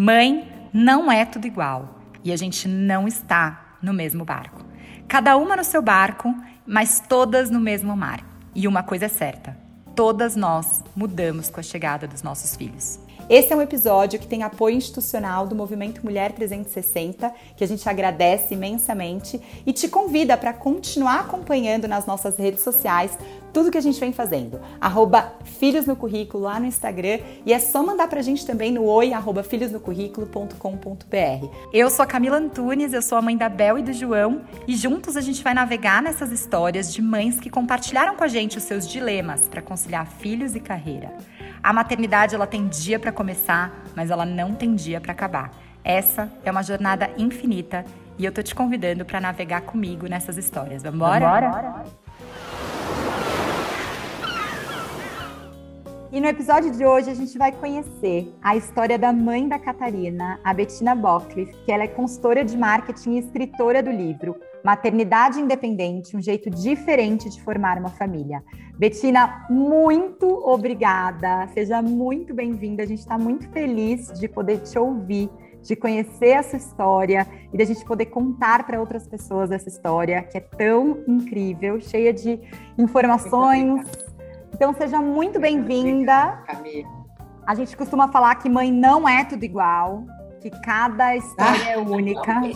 Mãe não é tudo igual e a gente não está no mesmo barco. Cada uma no seu barco, mas todas no mesmo mar. E uma coisa é certa: todas nós mudamos com a chegada dos nossos filhos. Esse é um episódio que tem apoio institucional do Movimento Mulher 360, que a gente agradece imensamente e te convida para continuar acompanhando nas nossas redes sociais tudo que a gente vem fazendo. Arroba Filhos no Currículo lá no Instagram e é só mandar pra gente também no oi arroba filhosnocurrículo.com.br. Eu sou a Camila Antunes, eu sou a mãe da Bel e do João e juntos a gente vai navegar nessas histórias de mães que compartilharam com a gente os seus dilemas para conciliar filhos e carreira. A maternidade ela tem dia para começar, mas ela não tem dia para acabar. Essa é uma jornada infinita e eu tô te convidando para navegar comigo nessas histórias. Vamos embora? E no episódio de hoje a gente vai conhecer a história da mãe da Catarina, a Bettina Bockliff, que ela é consultora de marketing e escritora do livro Maternidade Independente, um jeito diferente de formar uma família. Betina, muito obrigada. Seja muito bem-vinda. A gente está muito feliz de poder te ouvir, de conhecer essa história e da gente poder contar para outras pessoas essa história que é tão incrível, cheia de informações. Então, seja muito bem-vinda. A gente costuma falar que mãe não é tudo igual, que cada história ah, é única.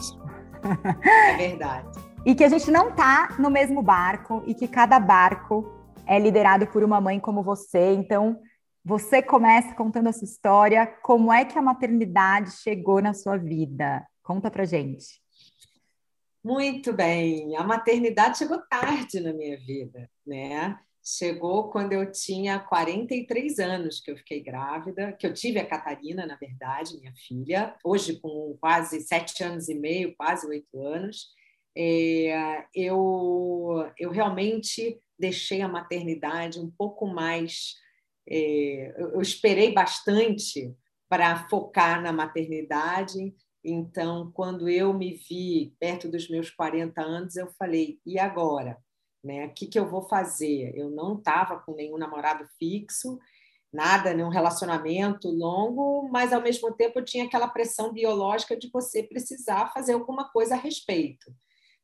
É verdade. e que a gente não tá no mesmo barco e que cada barco é liderado por uma mãe como você. Então, você começa contando a sua história. Como é que a maternidade chegou na sua vida? Conta pra gente. Muito bem. A maternidade chegou tarde na minha vida, né? Chegou quando eu tinha 43 anos que eu fiquei grávida, que eu tive a Catarina, na verdade, minha filha, hoje com quase sete anos e meio, quase oito anos. É, eu, eu realmente deixei a maternidade um pouco mais. É, eu esperei bastante para focar na maternidade. Então, quando eu me vi perto dos meus 40 anos, eu falei: e agora? Né? O que, que eu vou fazer? Eu não estava com nenhum namorado fixo, nada, nenhum relacionamento longo, mas ao mesmo tempo eu tinha aquela pressão biológica de você precisar fazer alguma coisa a respeito.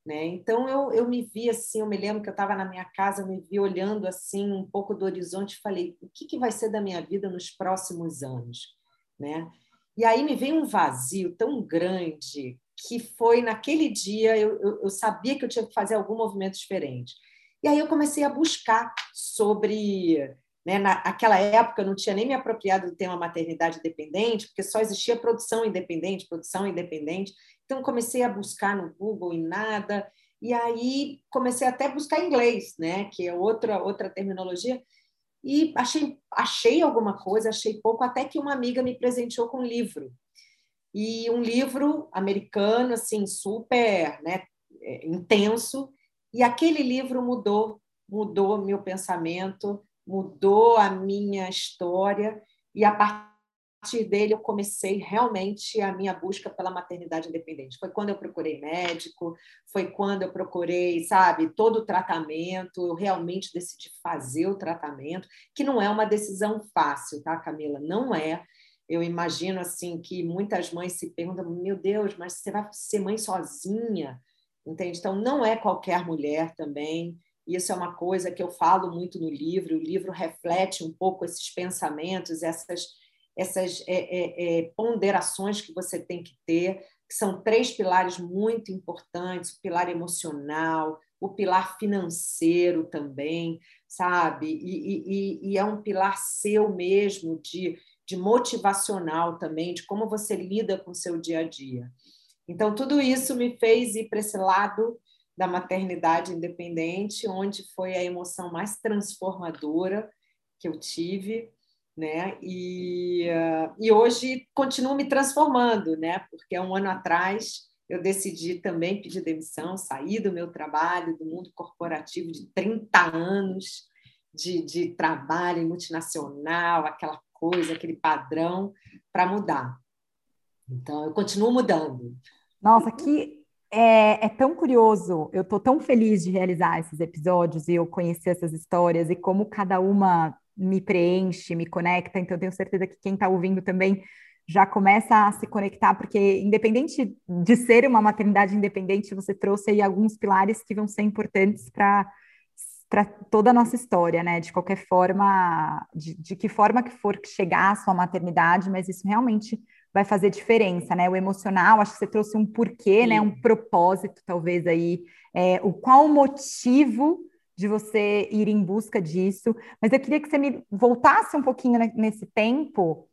Né? Então eu, eu me vi assim, eu me lembro que eu estava na minha casa, eu me vi olhando assim um pouco do horizonte e falei, o que, que vai ser da minha vida nos próximos anos? Né? E aí me veio um vazio tão grande que foi naquele dia eu, eu, eu sabia que eu tinha que fazer algum movimento diferente. E aí eu comecei a buscar sobre. Né, naquela época eu não tinha nem me apropriado do tema maternidade independente, porque só existia produção independente, produção independente. Então comecei a buscar no Google e nada. E aí comecei até a buscar inglês, né, que é outra outra terminologia. E achei achei alguma coisa, achei pouco, até que uma amiga me presenteou com um livro. E um livro americano assim super, né, é, intenso, e aquele livro mudou, mudou meu pensamento, mudou a minha história, e a partir dele eu comecei realmente a minha busca pela maternidade independente. Foi quando eu procurei médico, foi quando eu procurei, sabe, todo o tratamento, eu realmente decidi fazer o tratamento, que não é uma decisão fácil, tá, Camila? Não é. Eu imagino assim que muitas mães se perguntam: meu Deus, mas você vai ser mãe sozinha? Entende? Então, não é qualquer mulher também. Isso é uma coisa que eu falo muito no livro. O livro reflete um pouco esses pensamentos, essas, essas é, é, é, ponderações que você tem que ter, que são três pilares muito importantes: o pilar emocional, o pilar financeiro também, sabe? E, e, e é um pilar seu mesmo, de, de motivacional também, de como você lida com o seu dia a dia. Então, tudo isso me fez ir para esse lado da maternidade independente, onde foi a emoção mais transformadora que eu tive, né? E, uh, e hoje continuo me transformando, né? Porque um ano atrás eu decidi também pedir demissão, sair do meu trabalho, do mundo corporativo de 30 anos de, de trabalho multinacional, aquela coisa, aquele padrão, para mudar. Então, eu continuo mudando. Nossa, que é, é, tão curioso. Eu estou tão feliz de realizar esses episódios e eu conhecer essas histórias e como cada uma me preenche, me conecta. Então, eu tenho certeza que quem está ouvindo também já começa a se conectar, porque independente de ser uma maternidade independente, você trouxe aí alguns pilares que vão ser importantes para para toda a nossa história, né? De qualquer forma, de, de que forma que for chegar a sua maternidade, mas isso realmente vai fazer diferença, né? O emocional, acho que você trouxe um porquê, Sim. né? Um propósito, talvez aí, é, o qual o motivo de você ir em busca disso. Mas eu queria que você me voltasse um pouquinho nesse tempo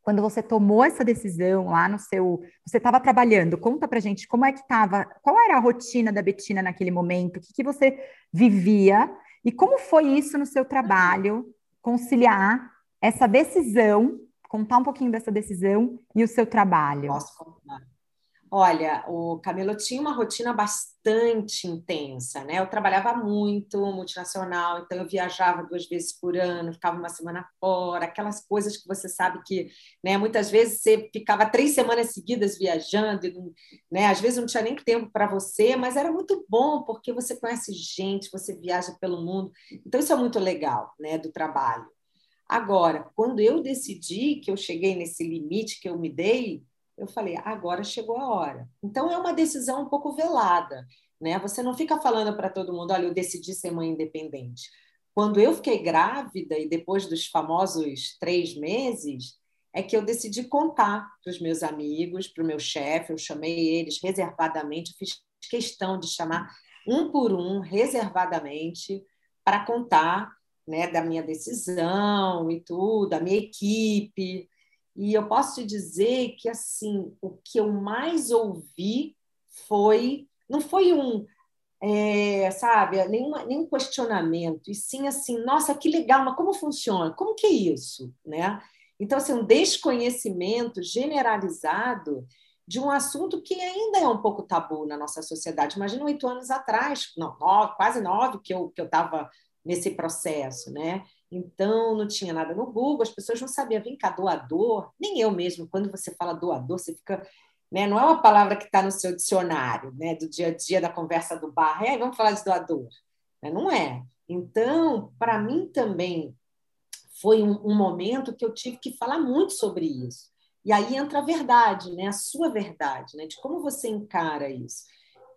quando você tomou essa decisão lá no seu. Você estava trabalhando, conta pra gente como é que estava, qual era a rotina da Betina naquele momento, o que, que você vivia e como foi isso no seu trabalho, conciliar essa decisão, contar um pouquinho dessa decisão e o seu trabalho. Posso contar. Olha, o Camilo tinha uma rotina bastante intensa, né? Eu trabalhava muito, multinacional, então eu viajava duas vezes por ano, ficava uma semana fora, aquelas coisas que você sabe que, né? Muitas vezes você ficava três semanas seguidas viajando, né? Às vezes não tinha nem tempo para você, mas era muito bom porque você conhece gente, você viaja pelo mundo, então isso é muito legal, né? Do trabalho. Agora, quando eu decidi que eu cheguei nesse limite que eu me dei eu falei, agora chegou a hora. Então é uma decisão um pouco velada, né? Você não fica falando para todo mundo, olha, eu decidi ser mãe independente. Quando eu fiquei grávida e depois dos famosos três meses, é que eu decidi contar para os meus amigos, para o meu chefe, eu chamei eles reservadamente, fiz questão de chamar um por um, reservadamente, para contar né, da minha decisão e tudo, da minha equipe. E eu posso te dizer que assim o que eu mais ouvi foi não foi um é, sabe nenhuma, nenhum questionamento e sim assim nossa que legal mas como funciona? Como que é isso? né? Então assim um desconhecimento generalizado de um assunto que ainda é um pouco tabu na nossa sociedade. Imagina oito anos atrás não nove, quase nove que eu que eu estava nesse processo né então, não tinha nada no Google, as pessoas não sabiam, vem cá, doador, nem eu mesmo, quando você fala doador, você fica. Né, não é uma palavra que está no seu dicionário, né, do dia a dia da conversa do bar, é, vamos falar de doador. Né, não é. Então, para mim também foi um, um momento que eu tive que falar muito sobre isso. E aí entra a verdade, né, a sua verdade, né, de como você encara isso.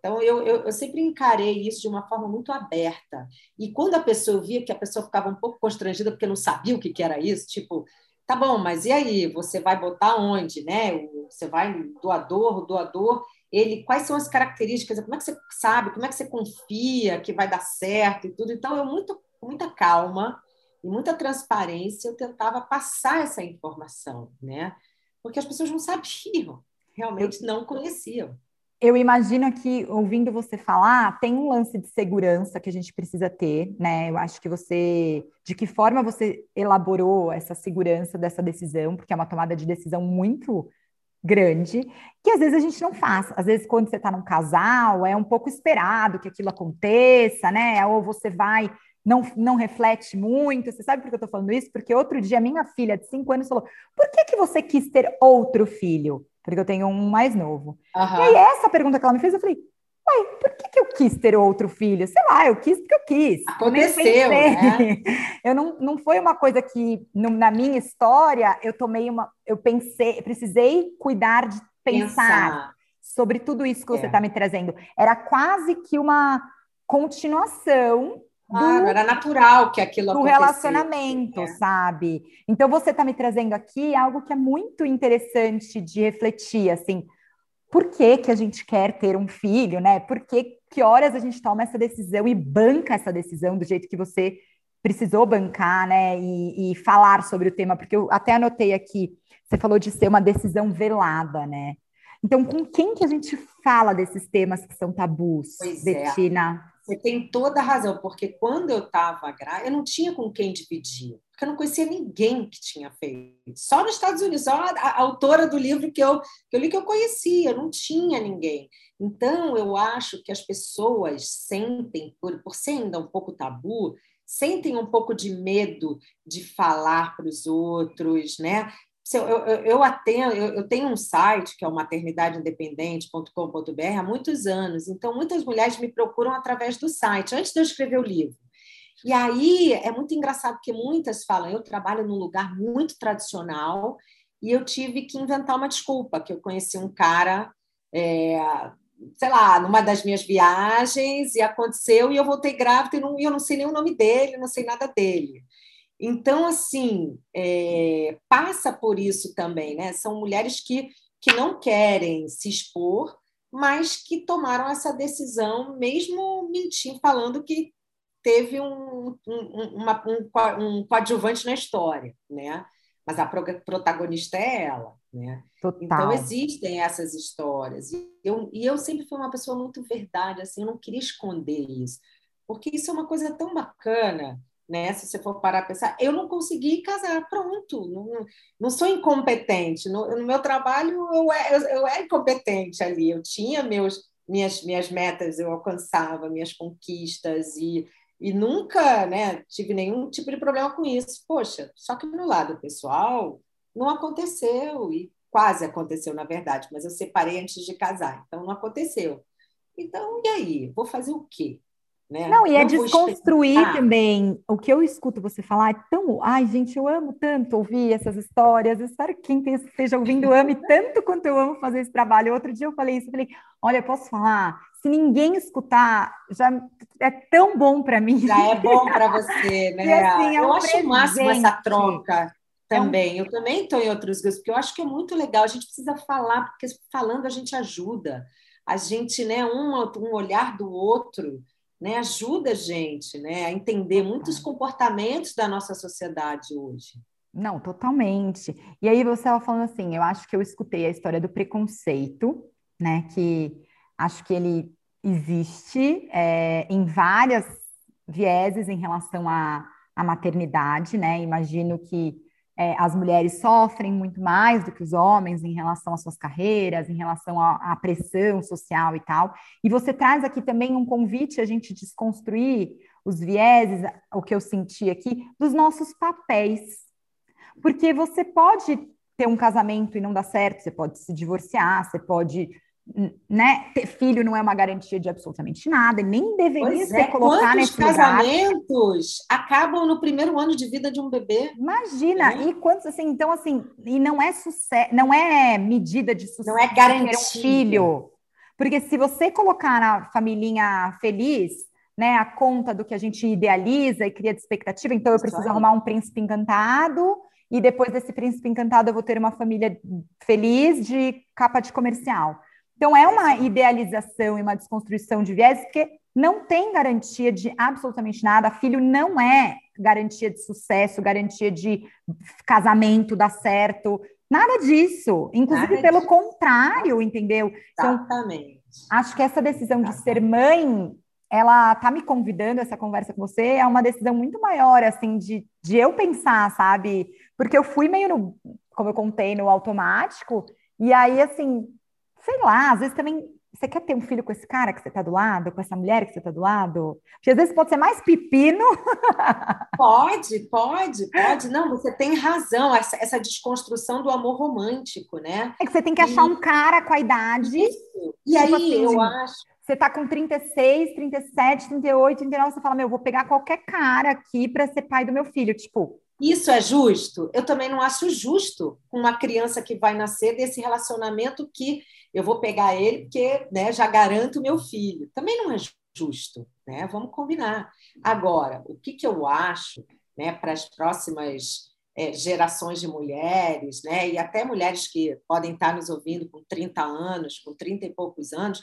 Então, eu, eu, eu, sempre encarei isso de uma forma muito aberta. E quando a pessoa via que a pessoa ficava um pouco constrangida porque não sabia o que, que era isso, tipo, tá bom, mas e aí? Você vai botar onde, né? Você vai doador, doador, ele, quais são as características? Como é que você sabe? Como é que você confia que vai dar certo e tudo? Então, eu muito, com muita calma e muita transparência, eu tentava passar essa informação, né? Porque as pessoas não sabiam, realmente não conheciam eu imagino que, ouvindo você falar, tem um lance de segurança que a gente precisa ter, né? Eu acho que você. De que forma você elaborou essa segurança dessa decisão, porque é uma tomada de decisão muito grande, que às vezes a gente não faz. Às vezes, quando você está num casal, é um pouco esperado que aquilo aconteça, né? Ou você vai. Não, não reflete muito. Você sabe por que eu estou falando isso? Porque outro dia, minha filha de cinco anos falou: por que, que você quis ter outro filho? porque eu tenho um mais novo. Uhum. E aí, essa pergunta que ela me fez, eu falei, uai, por que, que eu quis ter outro filho? Sei lá, eu quis porque eu quis. Aconteceu, né? Eu não, não foi uma coisa que, no, na minha história, eu tomei uma... Eu pensei, precisei cuidar de pensar, pensar. sobre tudo isso que você está é. me trazendo. Era quase que uma continuação Claro, do, era natural que aquilo do relacionamento, é. sabe? Então você está me trazendo aqui algo que é muito interessante de refletir, assim, por que, que a gente quer ter um filho, né? Por que, que horas a gente toma essa decisão e banca essa decisão do jeito que você precisou bancar, né? E, e falar sobre o tema, porque eu até anotei aqui, você falou de ser uma decisão velada, né? Então, com quem que a gente fala desses temas que são tabus, pois é. Betina? É. Você tem toda a razão, porque quando eu estava grávida, eu não tinha com quem dividir, porque eu não conhecia ninguém que tinha feito. Só nos Estados Unidos, só a, a autora do livro que eu, que eu li que eu conhecia, não tinha ninguém. Então, eu acho que as pessoas sentem, por, por ser ainda um pouco tabu, sentem um pouco de medo de falar para os outros, né? Eu, eu, eu, atendo, eu, eu, tenho um site que é o maternidadeinDependente.com.br há muitos anos, então muitas mulheres me procuram através do site, antes de eu escrever o livro. E aí é muito engraçado porque muitas falam: eu trabalho num lugar muito tradicional e eu tive que inventar uma desculpa, que eu conheci um cara, é, sei lá, numa das minhas viagens, e aconteceu, e eu voltei grávida, e, não, e eu não sei nem o nome dele, não sei nada dele. Então, assim, é, passa por isso também, né? São mulheres que, que não querem se expor, mas que tomaram essa decisão, mesmo mentindo, falando que teve um, um, uma, um, um coadjuvante na história, né? mas a protagonista é ela. Né? Total. Então existem essas histórias. E eu, e eu sempre fui uma pessoa muito verdade, assim, eu não queria esconder isso, porque isso é uma coisa tão bacana. Né? Se você for parar a pensar, eu não consegui casar, pronto, não, não sou incompetente. No, no meu trabalho, eu, é, eu, eu era incompetente ali, eu tinha meus, minhas, minhas metas, eu alcançava minhas conquistas, e e nunca né, tive nenhum tipo de problema com isso. Poxa, só que no lado pessoal não aconteceu, e quase aconteceu, na verdade, mas eu separei antes de casar, então não aconteceu. Então, e aí? Vou fazer o quê? Né? Não, e é desconstruir também. O que eu escuto você falar é tão. Ai, gente, eu amo tanto ouvir essas histórias. Eu espero que quem esteja ouvindo ame tanto quanto eu amo fazer esse trabalho. Outro dia eu falei isso, eu falei: olha, posso falar? Se ninguém escutar, já é tão bom para mim. Já é bom para você, né? E, assim, é um eu acho o máximo essa troca também. É um... Eu também estou em outros grupos, porque eu acho que é muito legal. A gente precisa falar, porque falando a gente ajuda. A gente, né, um, um olhar do outro né, ajuda a gente né, a entender muitos comportamentos da nossa sociedade hoje. Não, totalmente. E aí você estava falando assim, eu acho que eu escutei a história do preconceito, né? Que acho que ele existe é, em várias vieses em relação à, à maternidade, né? Imagino que é, as mulheres sofrem muito mais do que os homens em relação às suas carreiras, em relação à, à, pressão social e tal. E você traz aqui também um convite a gente desconstruir os vieses, o que eu senti aqui, dos nossos papéis. Porque você pode ter um casamento e não dar certo, você pode se divorciar, você pode né, ter filho não é uma garantia de absolutamente nada, nem deveria pois ser é. colocar nesse casamentos lugar. acabam no primeiro ano de vida de um bebê? Imagina, é. e quantos assim, então assim, e não é sucesso, não é medida de sucesso não é garantia. um filho. Porque se você colocar na família feliz, né, a conta do que a gente idealiza e cria de expectativa, então eu Isso preciso aí. arrumar um príncipe encantado, e depois desse príncipe encantado eu vou ter uma família feliz de capa de comercial. Então, é uma idealização e uma desconstrução de viés, porque não tem garantia de absolutamente nada. Filho não é garantia de sucesso, garantia de casamento dar certo, nada disso. Inclusive, nada pelo disso. contrário, entendeu? Então, Exatamente. Acho que essa decisão de ser mãe, ela tá me convidando essa conversa com você, é uma decisão muito maior, assim, de, de eu pensar, sabe? Porque eu fui meio no, como eu contei, no automático, e aí, assim, sei lá, às vezes também você quer ter um filho com esse cara que você está do lado, com essa mulher que você está do lado? Porque às vezes pode ser mais pepino. Pode, pode, pode. Não, você tem razão, essa, essa desconstrução do amor romântico, né? É que você tem que achar e... um cara com a idade. Isso. E tipo aí assim, eu acho. Você tá com 36, 37, 38, 39, você fala, meu, vou pegar qualquer cara aqui para ser pai do meu filho. Tipo, isso é justo? Eu também não acho justo com uma criança que vai nascer desse relacionamento que eu vou pegar ele porque né, já garanto meu filho. Também não é justo, né? Vamos combinar. Agora, o que, que eu acho né, para as próximas é, gerações de mulheres, né, e até mulheres que podem estar nos ouvindo com 30 anos, com 30 e poucos anos,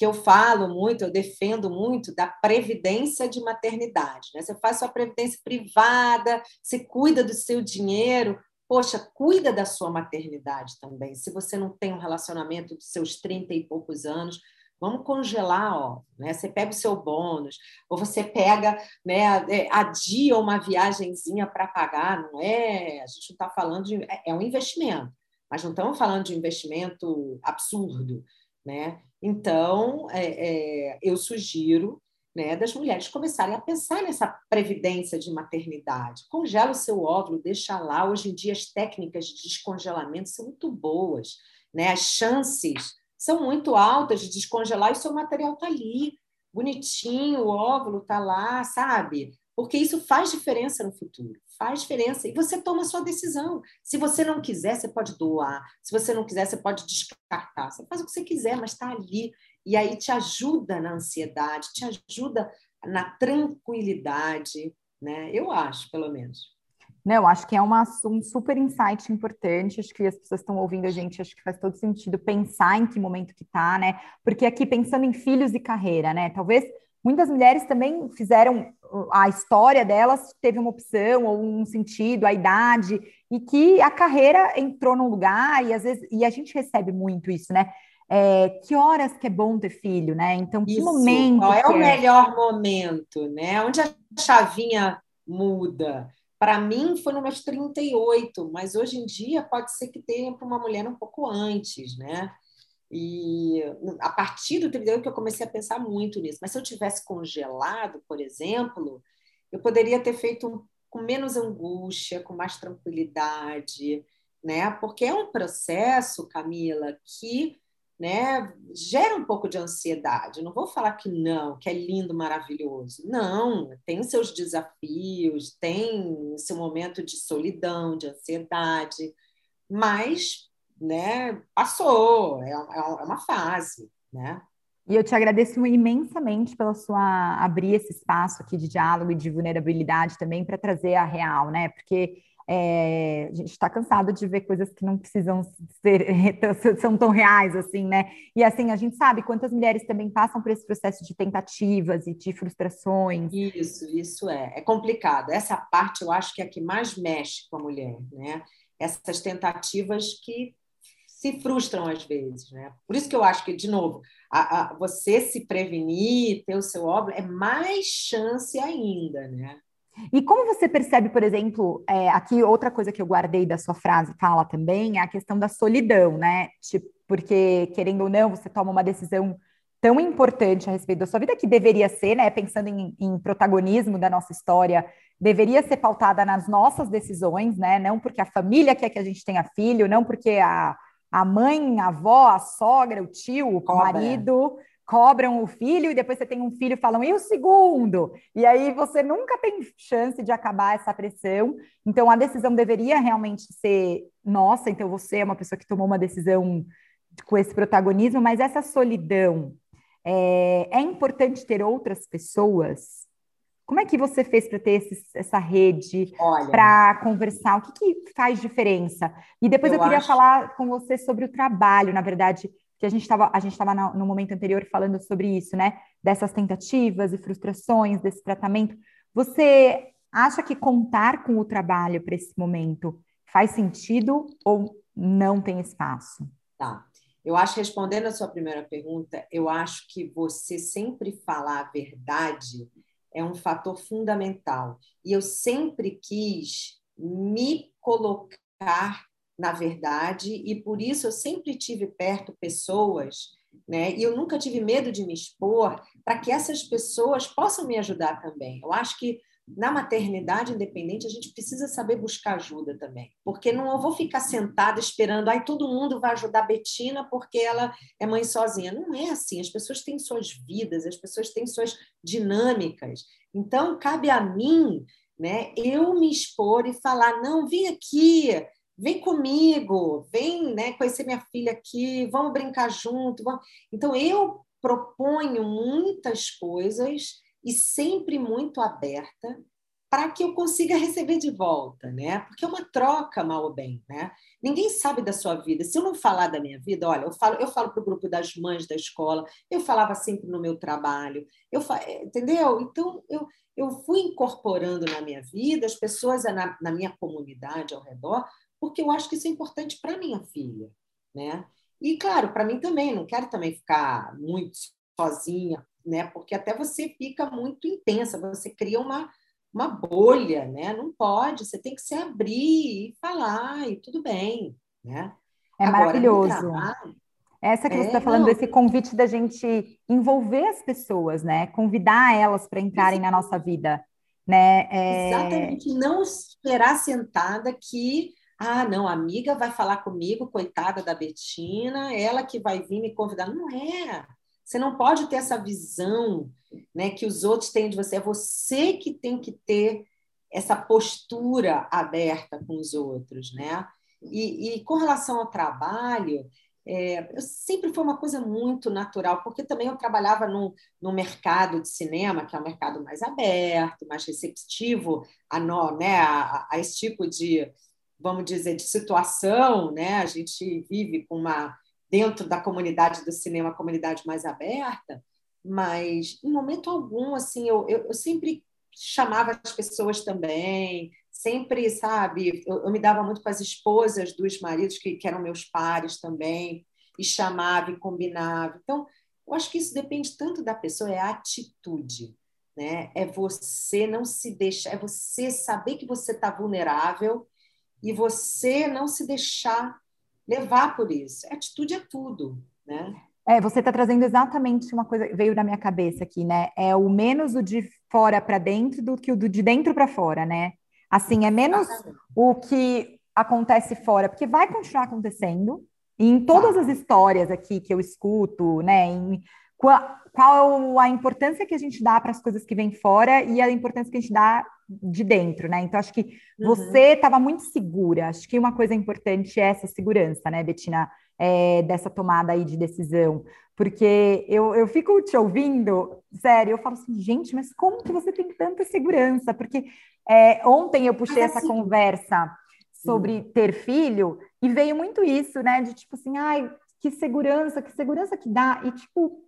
que eu falo muito, eu defendo muito da previdência de maternidade. Né? Você faz sua previdência privada, você cuida do seu dinheiro, Poxa, cuida da sua maternidade também. Se você não tem um relacionamento dos seus 30 e poucos anos, vamos congelar, ó, né? Você pega o seu bônus, ou você pega, né, é, adia uma viagenzinha para pagar, não é? A gente não está falando de. É, é um investimento, mas não estamos falando de investimento absurdo, né? Então, é, é, eu sugiro né, das mulheres começarem a pensar nessa previdência de maternidade. Congela o seu óvulo, deixa lá. Hoje em dia, as técnicas de descongelamento são muito boas. Né? As chances são muito altas de descongelar e seu material está ali, bonitinho, o óvulo está lá, sabe? Porque isso faz diferença no futuro, faz diferença. E você toma a sua decisão. Se você não quiser, você pode doar. Se você não quiser, você pode descartar. Você faz o que você quiser, mas está ali. E aí te ajuda na ansiedade, te ajuda na tranquilidade, né? Eu acho, pelo menos. Não, acho que é uma, um super insight importante. Acho que as pessoas estão ouvindo a gente, acho que faz todo sentido pensar em que momento que tá, né? Porque aqui pensando em filhos e carreira, né? Talvez muitas mulheres também fizeram a história delas teve uma opção ou um sentido, a idade, e que a carreira entrou num lugar, e às vezes, e a gente recebe muito isso, né? É, que horas que é bom ter filho, né? Então, que isso. momento. Qual é o é? melhor momento, né? Onde a chavinha muda? Para mim foi no meus 38, mas hoje em dia pode ser que tenha para uma mulher um pouco antes, né? E a partir do 38 que eu comecei a pensar muito nisso. Mas se eu tivesse congelado, por exemplo, eu poderia ter feito com menos angústia, com mais tranquilidade, né? Porque é um processo, Camila, que né, gera um pouco de ansiedade. Não vou falar que não, que é lindo, maravilhoso. Não, tem seus desafios, tem seu momento de solidão, de ansiedade, mas, né, passou, é, é, é uma fase, né? E eu te agradeço imensamente pela sua abrir esse espaço aqui de diálogo e de vulnerabilidade também para trazer a real, né? Porque é, a gente está cansado de ver coisas que não precisam ser são tão reais assim, né? E assim a gente sabe quantas mulheres também passam por esse processo de tentativas e de frustrações. Isso, isso é, é complicado. Essa parte eu acho que é a que mais mexe com a mulher, né? Essas tentativas que se frustram às vezes, né? Por isso que eu acho que de novo a, a, você se prevenir, ter o seu óbvio é mais chance ainda, né? E como você percebe, por exemplo, é, aqui outra coisa que eu guardei da sua frase fala também é a questão da solidão, né? Tipo, porque, querendo ou não, você toma uma decisão tão importante a respeito da sua vida que deveria ser, né? Pensando em, em protagonismo da nossa história, deveria ser pautada nas nossas decisões, né? Não porque a família quer que a gente tenha filho, não porque a, a mãe, a avó, a sogra, o tio, o marido cobram o filho e depois você tem um filho e falam, e o segundo? E aí você nunca tem chance de acabar essa pressão. Então a decisão deveria realmente ser nossa, então você é uma pessoa que tomou uma decisão com esse protagonismo, mas essa solidão é, é importante ter outras pessoas. Como é que você fez para ter esse, essa rede para conversar? O que, que, faz diferença? E depois eu, eu queria acho... falar com você sobre o trabalho, na verdade, que a gente estava a gente estava no momento anterior falando sobre isso, né? Dessas tentativas e frustrações desse tratamento. Você acha que contar com o trabalho para esse momento faz sentido ou não tem espaço? Tá. Eu acho, respondendo a sua primeira pergunta, eu acho que você sempre falar a verdade é um fator fundamental. E eu sempre quis me colocar na verdade, e por isso eu sempre tive perto pessoas, né? E eu nunca tive medo de me expor para que essas pessoas possam me ajudar também. Eu acho que na maternidade independente a gente precisa saber buscar ajuda também, porque não eu vou ficar sentada esperando, ai todo mundo vai ajudar a Betina porque ela é mãe sozinha. Não é assim, as pessoas têm suas vidas, as pessoas têm suas dinâmicas. Então cabe a mim, né, eu me expor e falar, não, vem aqui, vem comigo, vem né, conhecer minha filha aqui, vamos brincar junto. Vamos... Então, eu proponho muitas coisas e sempre muito aberta para que eu consiga receber de volta, né? Porque é uma troca, mal ou bem, né? Ninguém sabe da sua vida. Se eu não falar da minha vida, olha, eu falo, eu falo para o grupo das mães da escola, eu falava sempre no meu trabalho, eu entendeu? Então eu, eu fui incorporando na minha vida as pessoas na, na minha comunidade ao redor porque eu acho que isso é importante para minha filha, né? E claro, para mim também, não quero também ficar muito sozinha, né? Porque até você fica muito intensa, você cria uma uma bolha, né? Não pode, você tem que se abrir e falar e tudo bem, né? É Agora, maravilhoso. Trabalho, essa que é, você está falando, não. esse convite da gente envolver as pessoas, né? Convidar elas para entrarem na nossa vida, né? É... Exatamente, não esperar sentada que ah, não, a amiga vai falar comigo, coitada da Betina, ela que vai vir me convidar. Não é. Você não pode ter essa visão né, que os outros têm de você. É você que tem que ter essa postura aberta com os outros, né? E, e com relação ao trabalho, é, eu sempre foi uma coisa muito natural, porque também eu trabalhava no, no mercado de cinema, que é um mercado mais aberto, mais receptivo a, no, né, a, a esse tipo de, vamos dizer, de situação, né? A gente vive com uma dentro da comunidade do cinema, comunidade mais aberta, mas em momento algum, assim, eu, eu, eu sempre chamava as pessoas também, sempre, sabe, eu, eu, me dava muito com as esposas dos maridos, que, que eram meus pares também, e chamava e combinava. Então, eu acho que isso depende tanto da pessoa, é a atitude, né? É você não se deixar, é você saber que você está vulnerável e você não se deixar levar por isso. A atitude é tudo, né? É, você está trazendo exatamente uma coisa veio na minha cabeça aqui, né? É o menos o de fora para dentro do que o de dentro para fora, né? Assim, é menos o que acontece fora, porque vai continuar acontecendo. E em todas as histórias aqui que eu escuto, né? Em, qual, qual a importância que a gente dá para as coisas que vêm fora e a importância que a gente dá de dentro, né? Então, acho que uhum. você estava muito segura. Acho que uma coisa importante é essa segurança, né, Betina? É, dessa tomada aí de decisão. Porque eu, eu fico te ouvindo, sério, eu falo assim, gente, mas como que você tem tanta segurança? Porque é, ontem eu puxei essa assim, conversa sobre hum. ter filho e veio muito isso, né? De tipo assim, ai, que segurança, que segurança que dá. E tipo,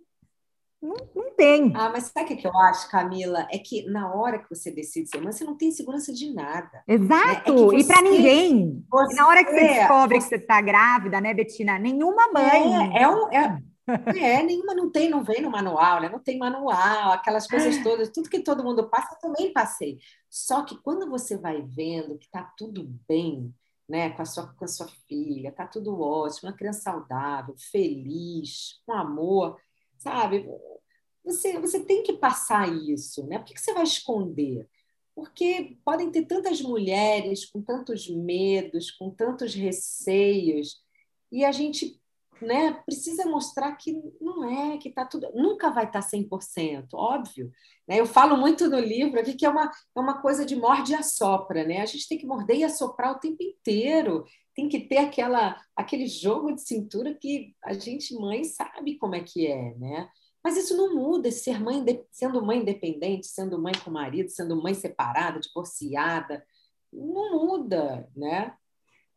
não, não tem. Ah, mas sabe o que eu acho, Camila? É que na hora que você decide ser mãe, você não tem segurança de nada. Exato, é você, e para ninguém. Você, na hora que você descobre você, que você está grávida, né, Betina? Nenhuma mãe. É, é, um, é, é, nenhuma não tem, não vem no manual, né? Não tem manual, aquelas coisas todas, tudo que todo mundo passa, eu também passei. Só que quando você vai vendo que tá tudo bem, né, com a sua, com a sua filha, tá tudo ótimo, uma criança saudável, feliz, com amor, sabe? Você, você tem que passar isso, né? Por que, que você vai esconder? Porque podem ter tantas mulheres com tantos medos, com tantos receios, e a gente né, precisa mostrar que não é, que está tudo. Nunca vai estar tá 100%, óbvio. Né? Eu falo muito no livro aqui que é uma, é uma coisa de morde e assopra. Né? A gente tem que morder e assoprar o tempo inteiro. Tem que ter aquela, aquele jogo de cintura que a gente, mãe, sabe como é que é. Né? Mas isso não muda, ser mãe, sendo mãe independente, sendo mãe com marido, sendo mãe separada, divorciada, não muda, né?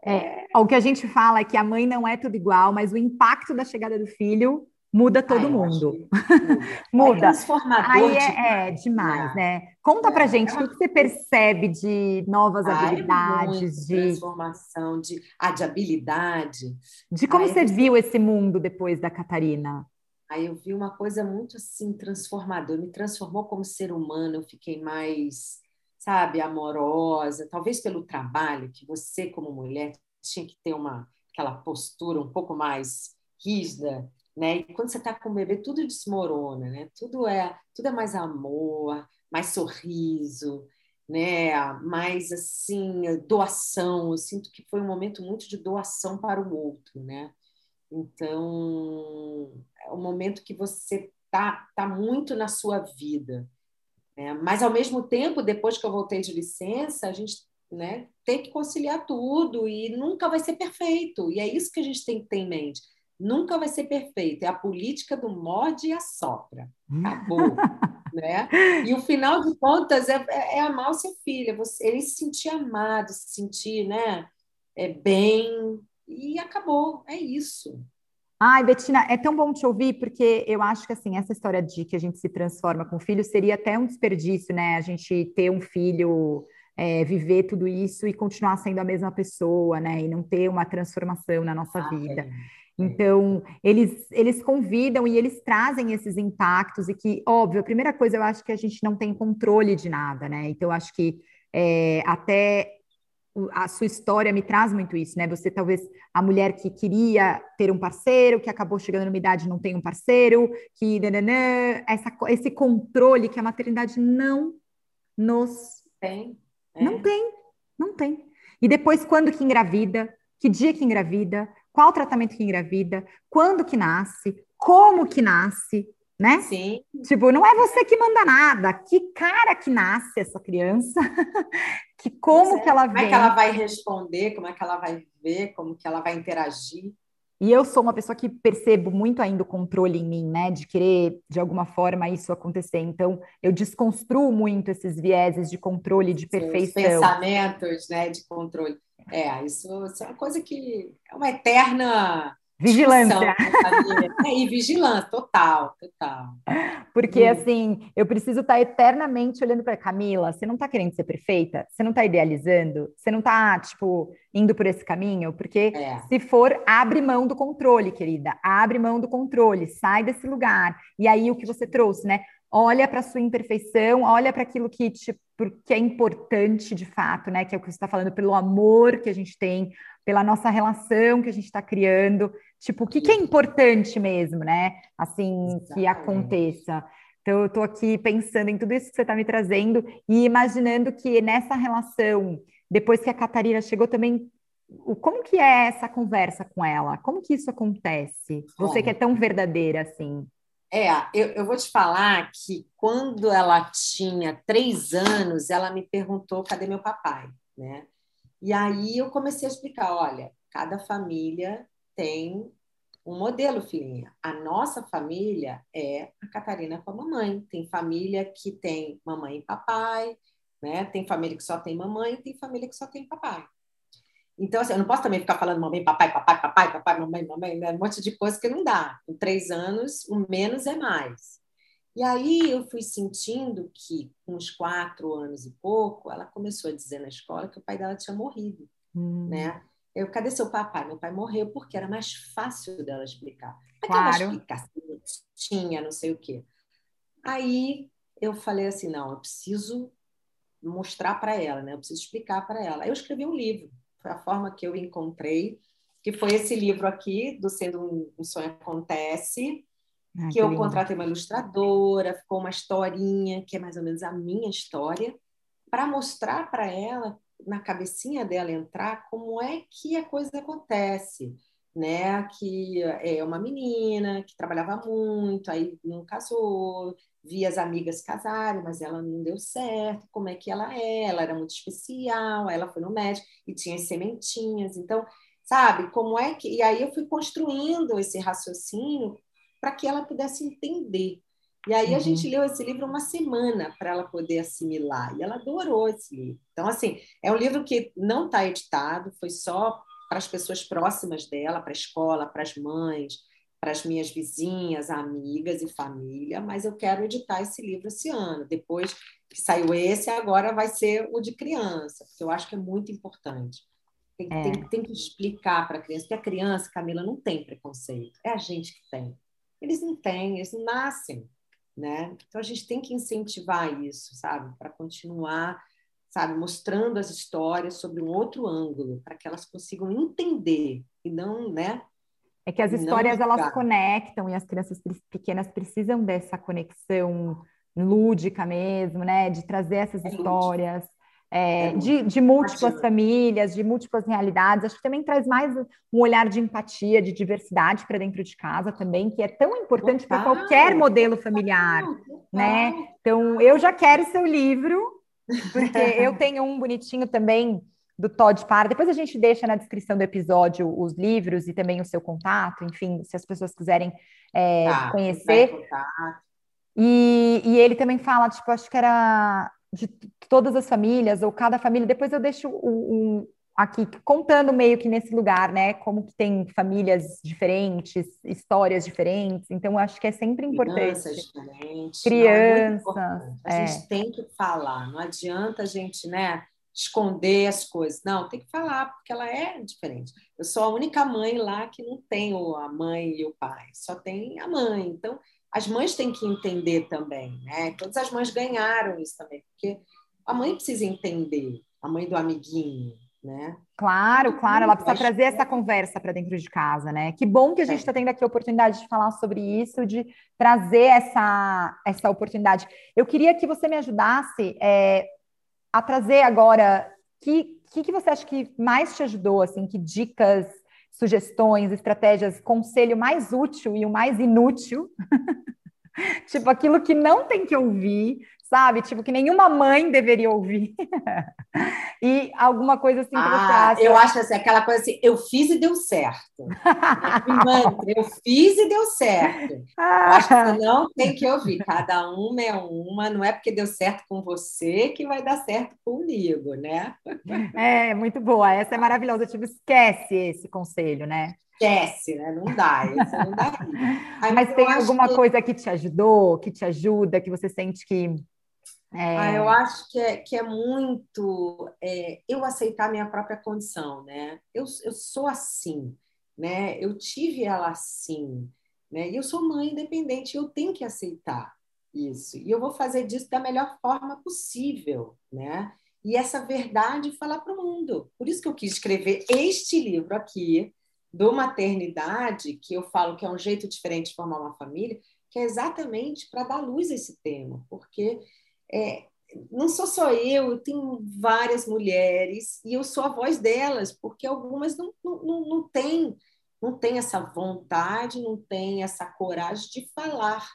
É, o que a gente fala é que a mãe não é tudo igual, mas o impacto da chegada do filho muda todo Ai, mundo. muda. É transformador. Aí é, é demais, é. né? Conta pra é, gente é o que você percebe de novas habilidades, de transformação, de, ah, de habilidade. De como você viu esse mundo depois da Catarina? Aí eu vi uma coisa muito assim transformadora, me transformou como ser humano, eu fiquei mais sabe, amorosa, talvez pelo trabalho que você como mulher tinha que ter uma aquela postura um pouco mais rígida, né? E quando você está com o bebê tudo desmorona, né? Tudo é tudo é mais amor, mais sorriso, né? Mais assim doação. Eu sinto que foi um momento muito de doação para o outro, né? Então é um momento que você tá tá muito na sua vida né? Mas, ao mesmo tempo, depois que eu voltei de licença, a gente né, tem que conciliar tudo e nunca vai ser perfeito. E é isso que a gente tem que ter em mente. Nunca vai ser perfeito. É a política do morde e assopra. Acabou. né? E o final de contas é, é, é amar o seu filho, é você, ele se sentir amado, se sentir né, é, bem, e acabou. É isso. Ai, Betina, é tão bom te ouvir, porque eu acho que assim, essa história de que a gente se transforma com filho seria até um desperdício, né? A gente ter um filho, é, viver tudo isso e continuar sendo a mesma pessoa, né? E não ter uma transformação na nossa ah, vida. É. Então, eles, eles convidam e eles trazem esses impactos, e que, óbvio, a primeira coisa eu acho que a gente não tem controle de nada, né? Então, eu acho que é, até a sua história me traz muito isso, né? Você talvez a mulher que queria ter um parceiro, que acabou chegando numa idade e não tem um parceiro, que nananã, essa, esse controle que a maternidade não nos tem. É. Não tem, não tem. E depois, quando que engravida, que dia que engravida, qual tratamento que engravida, quando que nasce, como que nasce, né? Sim. Tipo, não é você que manda nada. Que cara que nasce essa criança? que como é. que ela vem? Como é que ela vai responder? Como é que ela vai ver? Como que ela vai interagir? E eu sou uma pessoa que percebo muito ainda o controle em mim, né? De querer, de alguma forma, isso acontecer. Então, eu desconstruo muito esses vieses de controle, de perfeição. Os pensamentos, né? De controle. É, isso, isso é uma coisa que é uma eterna Vigilância. É, e vigilância, total, total. Porque, hum. assim, eu preciso estar eternamente olhando para Camila. Você não está querendo ser perfeita? Você não está idealizando? Você não está, tipo, indo por esse caminho? Porque, é. se for, abre mão do controle, querida. Abre mão do controle, sai desse lugar. E aí, o que você trouxe, né? Olha para a sua imperfeição, olha para aquilo que, tipo, que é importante de fato, né? Que é o que você está falando, pelo amor que a gente tem, pela nossa relação que a gente está criando. Tipo, o que, que, é importante mesmo, né? Assim, Exatamente. que aconteça. Então, eu estou aqui pensando em tudo isso que você está me trazendo e imaginando que nessa relação, depois que a Catarina chegou também, como que é essa conversa com ela? Como que isso acontece? Você que é tão verdadeira assim. É, eu, eu vou te falar que quando ela tinha três anos, ela me perguntou cadê meu papai, né? E aí eu comecei a explicar, olha, cada família tem um modelo, filhinha. A nossa família é a Catarina com a mamãe. Tem família que tem mamãe e papai, né? Tem família que só tem mamãe, tem família que só tem papai. Então, assim, eu não posso também ficar falando mamãe, papai, papai, papai, papai, mamãe, mamãe, né? um monte de coisa que não dá. Com três anos, o menos é mais. E aí eu fui sentindo que, com uns quatro anos e pouco, ela começou a dizer na escola que o pai dela tinha morrido, hum. né? Eu, cadê seu papai? Meu pai morreu porque era mais fácil dela explicar. Claro. Explicar tinha, não sei o quê. Aí eu falei assim, não, eu preciso mostrar para ela, né? Eu preciso explicar para ela. Aí eu escrevi um livro. Foi a forma que eu encontrei, que foi esse livro aqui, do Sendo um Sonho Acontece, ah, que, que eu lindo. contratei uma ilustradora, ficou uma historinha, que é mais ou menos a minha história, para mostrar para ela na cabecinha dela entrar como é que a coisa acontece, né? Que é uma menina que trabalhava muito, aí não casou, via as amigas casarem, mas ela não deu certo. Como é que ela é? Ela era muito especial, ela foi no médico e tinha as sementinhas. Então, sabe, como é que. E aí eu fui construindo esse raciocínio para que ela pudesse entender e aí uhum. a gente leu esse livro uma semana para ela poder assimilar, e ela adorou esse livro. Então, assim, é um livro que não está editado, foi só para as pessoas próximas dela, para a escola, para as mães, para as minhas vizinhas, amigas e família, mas eu quero editar esse livro esse ano. Depois que saiu esse, agora vai ser o de criança, porque eu acho que é muito importante. Tem, é. tem, tem que explicar para a criança, porque a criança, Camila, não tem preconceito, é a gente que tem. Eles não têm, eles nascem né? Então a gente tem que incentivar isso, sabe, para continuar, sabe, mostrando as histórias sobre um outro ângulo, para que elas consigam entender e não, né? É que as histórias elas conectam e as crianças pequenas precisam dessa conexão lúdica mesmo, né? De trazer essas é histórias. Lúdica é, de, de, múltiplas famílias, de múltiplas realidades. Acho que também traz mais um olhar de empatia, de diversidade para dentro de casa também, que é tão importante para qualquer modelo familiar, né? Então, eu já quero seu livro, porque eu tenho um bonitinho também do Todd Parr. Depois a gente deixa na descrição do episódio os livros e também o seu contato, enfim, se as pessoas quiserem é, tá, conhecer. E, e ele também fala, tipo, acho que era de todas as famílias, ou cada família, depois eu deixo um, um, aqui contando meio que nesse lugar, né? Como que tem famílias diferentes, histórias diferentes, então eu acho que é sempre importante. Crianças diferentes. Crianças. É a gente tem que falar, não adianta a gente, né? Esconder as coisas. Não, tem que falar, porque ela é diferente. Eu sou a única mãe lá que não tem a mãe e o pai, só tem a mãe. Então, as mães têm que entender também, né? Todas as mães ganharam isso também, porque a mãe precisa entender, a mãe do amiguinho, né? Claro, claro, ela precisa trazer essa conversa para dentro de casa, né? Que bom que a gente está é. tendo aqui a oportunidade de falar sobre isso, de trazer essa, essa oportunidade. Eu queria que você me ajudasse é, a trazer agora que, que, que você acha que mais te ajudou, assim, que dicas sugestões, estratégias, conselho mais útil e o mais inútil. tipo, aquilo que não tem que ouvir, sabe? Tipo, que nenhuma mãe deveria ouvir. e alguma coisa assim que ah, você acha. Eu acho assim, aquela coisa assim, eu fiz e deu certo. eu fiz e deu certo. Ah. Eu acho que você não tem que ouvir. Cada uma é uma, não é porque deu certo com você que vai dar certo comigo, né? É, muito boa. Essa é maravilhosa. Tipo, esquece esse conselho, né? Esquece, né? Não dá, isso não dá. Aí, mas tem alguma que... coisa que te ajudou, que te ajuda, que você sente que é... Ah, eu acho que é, que é muito é, eu aceitar minha própria condição, né? Eu, eu sou assim, né? Eu tive ela assim, né? E eu sou mãe independente, eu tenho que aceitar isso. E eu vou fazer disso da melhor forma possível, né? E essa verdade falar para o mundo. Por isso que eu quis escrever este livro aqui, do maternidade, que eu falo que é um jeito diferente de formar uma família, que é exatamente para dar luz a esse tema, porque é, não sou só eu, eu tenho várias mulheres e eu sou a voz delas, porque algumas não, não, não, têm não tem essa vontade, não têm essa coragem de falar.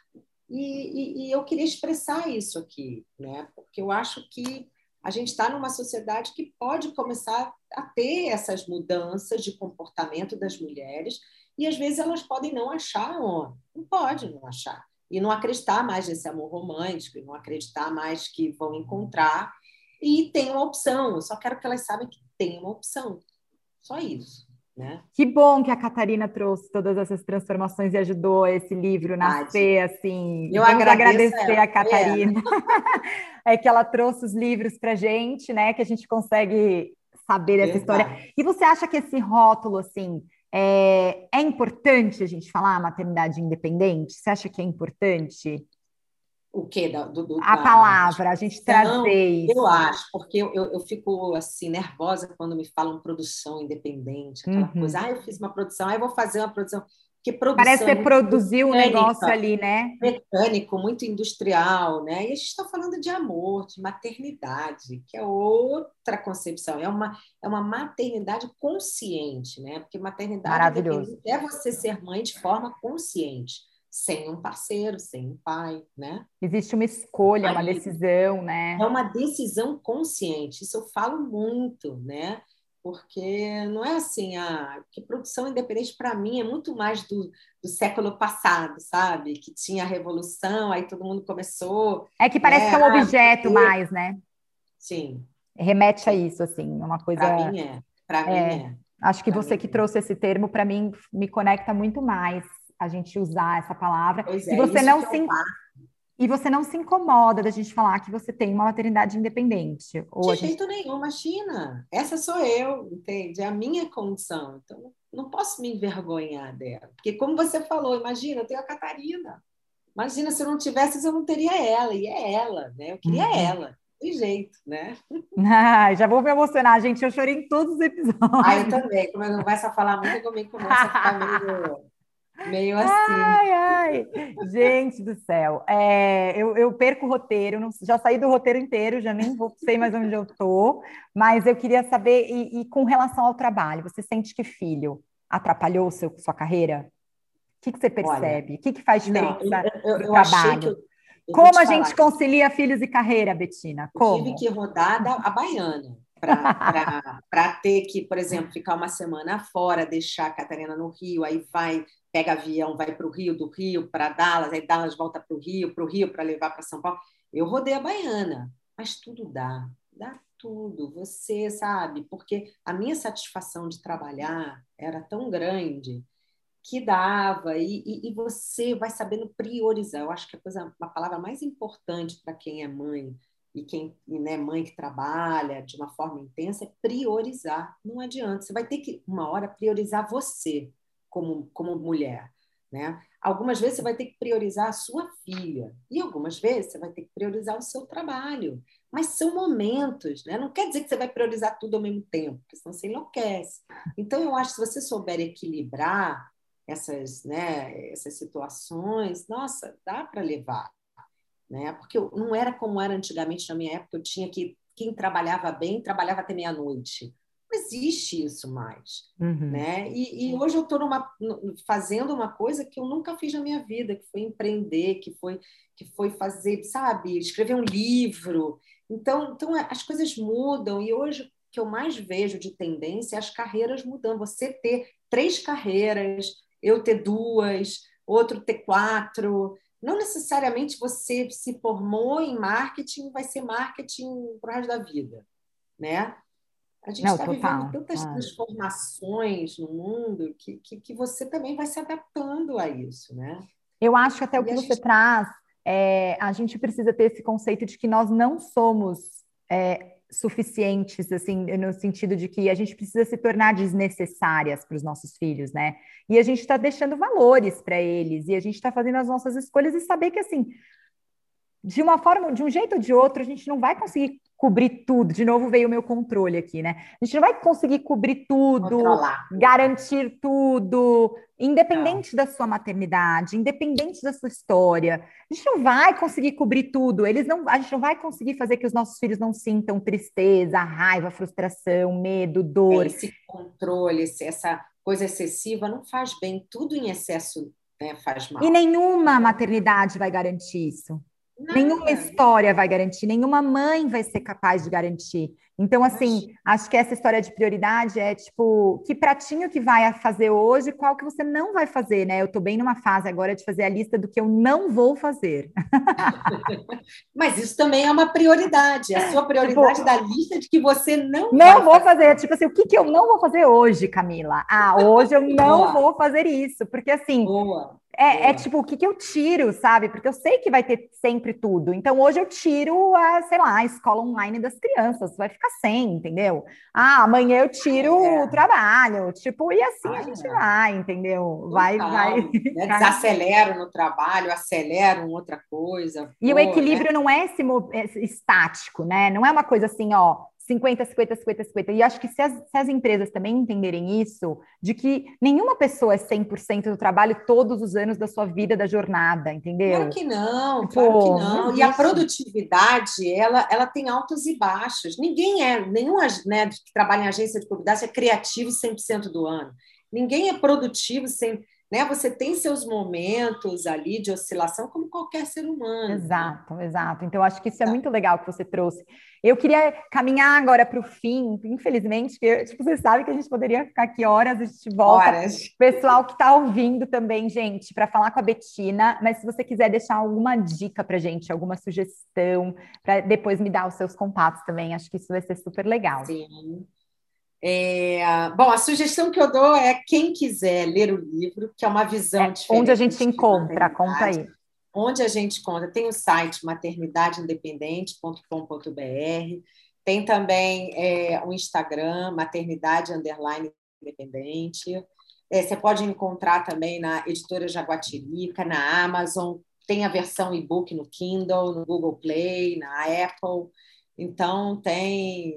E, e, e eu queria expressar isso aqui, né? porque eu acho que a gente está numa sociedade que pode começar a ter essas mudanças de comportamento das mulheres, e às vezes elas podem não achar homem, não pode não achar e não acreditar mais nesse amor romântico, e não acreditar mais que vão encontrar. E tem uma opção, eu só quero que elas saibam que tem uma opção. Só isso. Né? Que bom que a Catarina trouxe todas essas transformações e ajudou esse livro nascer assim. Eu Vamos agradecer a Catarina. É. é. que ela trouxe os livros para gente, né? Que a gente consegue saber dessa história. E você acha que esse rótulo assim é, é importante a gente falar maternidade independente? Você acha que é importante? O quê? Do, do, a da, palavra, a gente trazer isso. Eu acho, porque eu, eu, eu, fico assim nervosa quando me falam produção independente, aquela uhum. coisa, ah, eu fiz uma produção, ah, eu vou fazer uma produção. Que Parece que você produziu um negócio ali, né? Mecânico, muito industrial, né? E a gente está falando de amor, de maternidade, que é outra concepção. É uma, é uma maternidade consciente, né? Porque maternidade é você ser mãe de forma consciente, sem um parceiro, sem um pai, né? Existe uma escolha, uma decisão, né? É uma decisão consciente. Isso eu falo muito, né? porque não é assim, a que produção independente para mim é muito mais do, do século passado, sabe? Que tinha a revolução, aí todo mundo começou. É que parece né? que é um objeto ah, mais, né? Sim. Remete a isso, assim, uma coisa. Para mim é. Para mim é. é. Acho que pra você que é. trouxe esse termo, para mim, me conecta muito mais a gente usar essa palavra. Pois e é, você não se. E você não se incomoda da gente falar que você tem uma maternidade independente. Ou de jeito nenhum, imagina. Essa sou eu, entende? É a minha condição. Então, não posso me envergonhar dela. Porque, como você falou, imagina, eu tenho a Catarina. Imagina, se eu não tivesse, eu não teria ela. E é ela, né? Eu queria uhum. ela. De jeito, né? Ah, já vou me emocionar, gente. Eu chorei em todos os episódios. Ah, eu também. Como eu não começo a falar muito, comigo começa a ficar meio Meio assim. Ai, ai. Gente do céu. É, eu, eu perco o roteiro, não, já saí do roteiro inteiro, já nem vou, sei mais onde eu tô, mas eu queria saber, e, e com relação ao trabalho, você sente que filho atrapalhou seu, sua carreira? O que, que você percebe? Olha, o que, que faz diferença não, eu, eu, no eu trabalho? Como a gente concilia filhos e carreira, Betina? Como? tive que rodar a baiana para ter que, por exemplo, ficar uma semana fora, deixar a Catarina no Rio, aí vai pega avião, vai para o Rio, do Rio para Dallas, aí Dallas volta para o Rio, para o Rio para levar para São Paulo. Eu rodei a Baiana, mas tudo dá, dá tudo. Você sabe, porque a minha satisfação de trabalhar era tão grande que dava e, e, e você vai sabendo priorizar. Eu acho que a coisa, uma palavra mais importante para quem é mãe e quem é né, mãe que trabalha de uma forma intensa é priorizar. Não adianta, você vai ter que uma hora priorizar você como, como mulher. Né? Algumas vezes você vai ter que priorizar a sua filha, e algumas vezes você vai ter que priorizar o seu trabalho. Mas são momentos, né? não quer dizer que você vai priorizar tudo ao mesmo tempo, porque senão você enlouquece. Então, eu acho que se você souber equilibrar essas, né, essas situações, nossa, dá para levar. Né? Porque não era como era antigamente, na minha época, eu tinha que. Quem trabalhava bem, trabalhava até meia-noite Não existe isso mais. Uhum. Né? E, e, hoje eu estou fazendo uma coisa que eu nunca fiz na minha vida, que foi empreender, que foi, que foi fazer, sabe, escrever um livro. Então, então as coisas mudam, e hoje o que eu mais vejo de tendência é as carreiras mudando. Você ter três carreiras, eu ter duas, outro ter quatro. Não necessariamente você se formou em marketing, vai ser marketing para o resto da vida, né? A gente está vivendo tantas ah. transformações no mundo que, que, que, você também vai se adaptando a isso, né? Eu acho que até e o que você gente... traz, é, a gente precisa ter esse conceito de que nós não somos é, suficientes, assim, no sentido de que a gente precisa se tornar desnecessárias para os nossos filhos, né? E a gente está deixando valores para eles, e a gente está fazendo as nossas escolhas e saber que, assim, de uma forma, de um jeito ou de outro, a gente não vai conseguir cobrir tudo. De novo veio o meu controle aqui, né? A gente não vai conseguir cobrir tudo, Controlar. garantir tudo, independente não. da sua maternidade, independente da sua história. A gente não vai conseguir cobrir tudo. Eles não, a gente não vai conseguir fazer que os nossos filhos não sintam tristeza, raiva, frustração, medo, dor. Esse controle, essa coisa excessiva não faz bem. Tudo em excesso né, faz mal. E nenhuma maternidade vai garantir isso. Nenhuma história vai garantir, nenhuma mãe vai ser capaz de garantir. Então, assim, acho que essa história de prioridade é tipo, que pratinho que vai fazer hoje, qual que você não vai fazer, né? Eu tô bem numa fase agora de fazer a lista do que eu não vou fazer. Mas isso também é uma prioridade, a sua prioridade tipo, da lista de que você não Não vou fazer. fazer, tipo assim, o que que eu não vou fazer hoje, Camila? Ah, hoje eu não vou fazer isso, porque assim, Boa. É, é, tipo, o que, que eu tiro, sabe? Porque eu sei que vai ter sempre tudo. Então, hoje eu tiro, a, sei lá, a escola online das crianças, vai ficar sem, entendeu? Ah, amanhã eu tiro é. o trabalho, tipo, e assim ah, a gente é. vai, entendeu? Vai, Total. vai. Né? Desacelero no trabalho, acelero em outra coisa. E Pô, o equilíbrio né? não é esse é estático, né? Não é uma coisa assim, ó, 50, 50, 50, 50. E acho que se as, se as, empresas também entenderem isso, de que nenhuma pessoa é 100% do trabalho todos os anos da sua vida, da jornada, entendeu? Claro que não, Pô, claro que não. não e a produtividade, ela, ela tem altos e baixos. Ninguém é, nenhum né, que trabalha em agência de publicidade é criativo 100% do ano. Ninguém é produtivo 100%. Né? Você tem seus momentos ali de oscilação, como qualquer ser humano. Exato, exato. Então, acho que isso é tá. muito legal que você trouxe. Eu queria caminhar agora para o fim, infelizmente, porque tipo, você sabe que a gente poderia ficar aqui horas, a gente volta. Horas. Pessoal que está ouvindo também, gente, para falar com a Betina, mas se você quiser deixar alguma dica para gente, alguma sugestão, para depois me dar os seus contatos também, acho que isso vai ser super legal. Sim. É, bom, a sugestão que eu dou é quem quiser ler o livro, que é uma visão é, diferente. Onde a gente encontra, conta aí. Onde a gente encontra, tem o site maternidadeindependente.com.br, tem também é, o Instagram, maternidade underline independente. É, você pode encontrar também na editora Jaguatirica, na Amazon, tem a versão e-book no Kindle, no Google Play, na Apple. Então, tem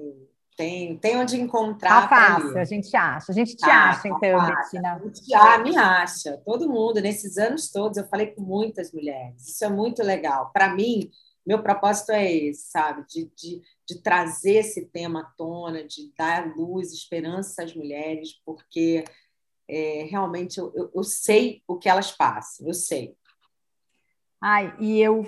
tem, tem onde encontrar. Tá fácil, a gente acha. A gente te ah, acha, então, tá Betina. A gente ah, me acha. Todo mundo, nesses anos todos, eu falei com muitas mulheres. Isso é muito legal. Para mim, meu propósito é esse, sabe? De, de, de trazer esse tema à tona, de dar luz, esperança às mulheres, porque é, realmente eu, eu, eu sei o que elas passam, eu sei. Ai, e eu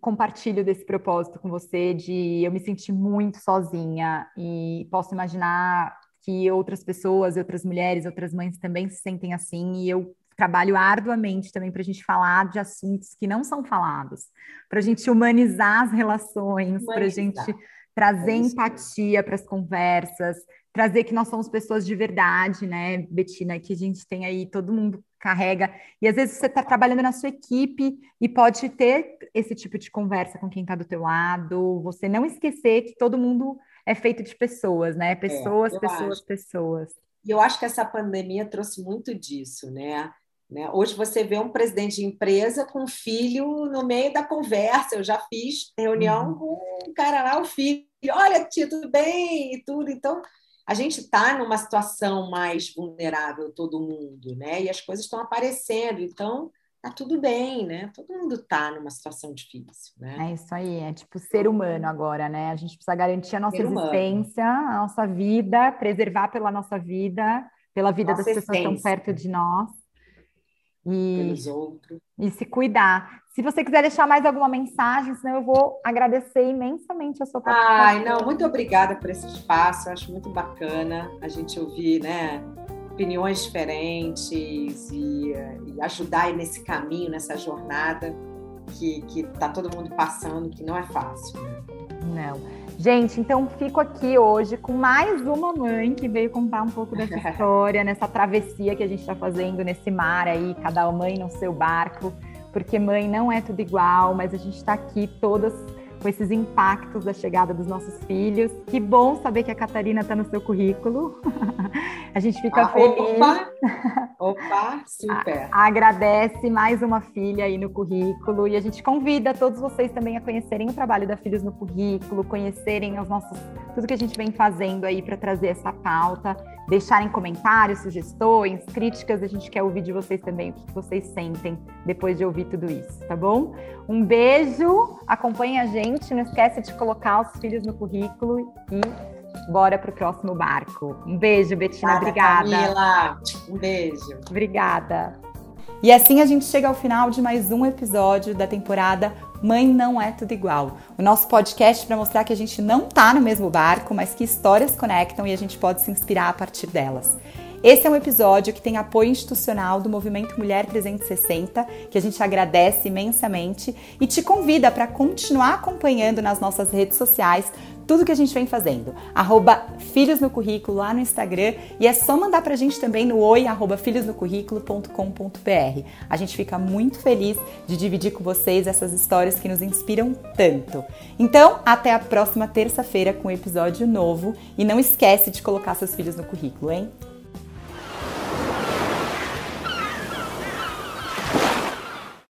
compartilho desse propósito com você de eu me senti muito sozinha e posso imaginar que outras pessoas, outras mulheres, outras mães também se sentem assim e eu trabalho arduamente também para a gente falar de assuntos que não são falados, para a gente humanizar as relações, para a gente trazer é empatia para as conversas, trazer que nós somos pessoas de verdade, né, Betina, que a gente tem aí, todo mundo carrega, e às vezes você está trabalhando na sua equipe e pode ter esse tipo de conversa com quem está do teu lado, você não esquecer que todo mundo é feito de pessoas, né, pessoas, é, pessoas, acho. pessoas. E eu acho que essa pandemia trouxe muito disso, né, né? Hoje você vê um presidente de empresa com um filho no meio da conversa. Eu já fiz reunião uhum. com um cara lá, o filho, olha, tia, tudo bem e tudo. Então, a gente está numa situação mais vulnerável, todo mundo, né? E as coisas estão aparecendo. Então, tá tudo bem, né? Todo mundo tá numa situação difícil, né? É isso aí, é tipo ser humano agora, né? A gente precisa garantir a nossa ser existência, humano. a nossa vida, preservar pela nossa vida, pela vida nossa das essência. pessoas que estão perto de nós. E, pelos outros. E se cuidar. Se você quiser deixar mais alguma mensagem, senão eu vou agradecer imensamente a sua participação. Ai, não, muito obrigada por esse espaço, eu acho muito bacana a gente ouvir, né, opiniões diferentes e, e ajudar nesse caminho, nessa jornada que, que tá todo mundo passando, que não é fácil. Não. Gente, então fico aqui hoje com mais uma mãe que veio contar um pouco dessa história, nessa travessia que a gente está fazendo nesse mar aí, cada mãe no seu barco, porque mãe não é tudo igual, mas a gente está aqui todas com esses impactos da chegada dos nossos filhos. Que bom saber que a Catarina está no seu currículo. a gente fica ah, feliz. Opa, opa super. A, agradece mais uma filha aí no currículo e a gente convida todos vocês também a conhecerem o trabalho da Filhos no Currículo, conhecerem os nossos tudo que a gente vem fazendo aí para trazer essa pauta, deixarem comentários, sugestões, críticas. A gente quer ouvir de vocês também o que vocês sentem depois de ouvir tudo isso, tá bom? Um beijo, acompanhe a gente, não esquece de colocar os filhos no currículo e bora para o próximo barco. Um beijo, Betina, obrigada. Camila, um beijo. Obrigada. E assim a gente chega ao final de mais um episódio da temporada Mãe Não É Tudo Igual. O nosso podcast para mostrar que a gente não tá no mesmo barco, mas que histórias conectam e a gente pode se inspirar a partir delas. Esse é um episódio que tem apoio institucional do Movimento Mulher 360, que a gente agradece imensamente e te convida para continuar acompanhando nas nossas redes sociais tudo que a gente vem fazendo. Arroba Filhos no Currículo lá no Instagram e é só mandar pra gente também no oi arroba filhosnocurrículo.com.br. A gente fica muito feliz de dividir com vocês essas histórias que nos inspiram tanto. Então, até a próxima terça-feira com um episódio novo e não esquece de colocar seus filhos no currículo, hein?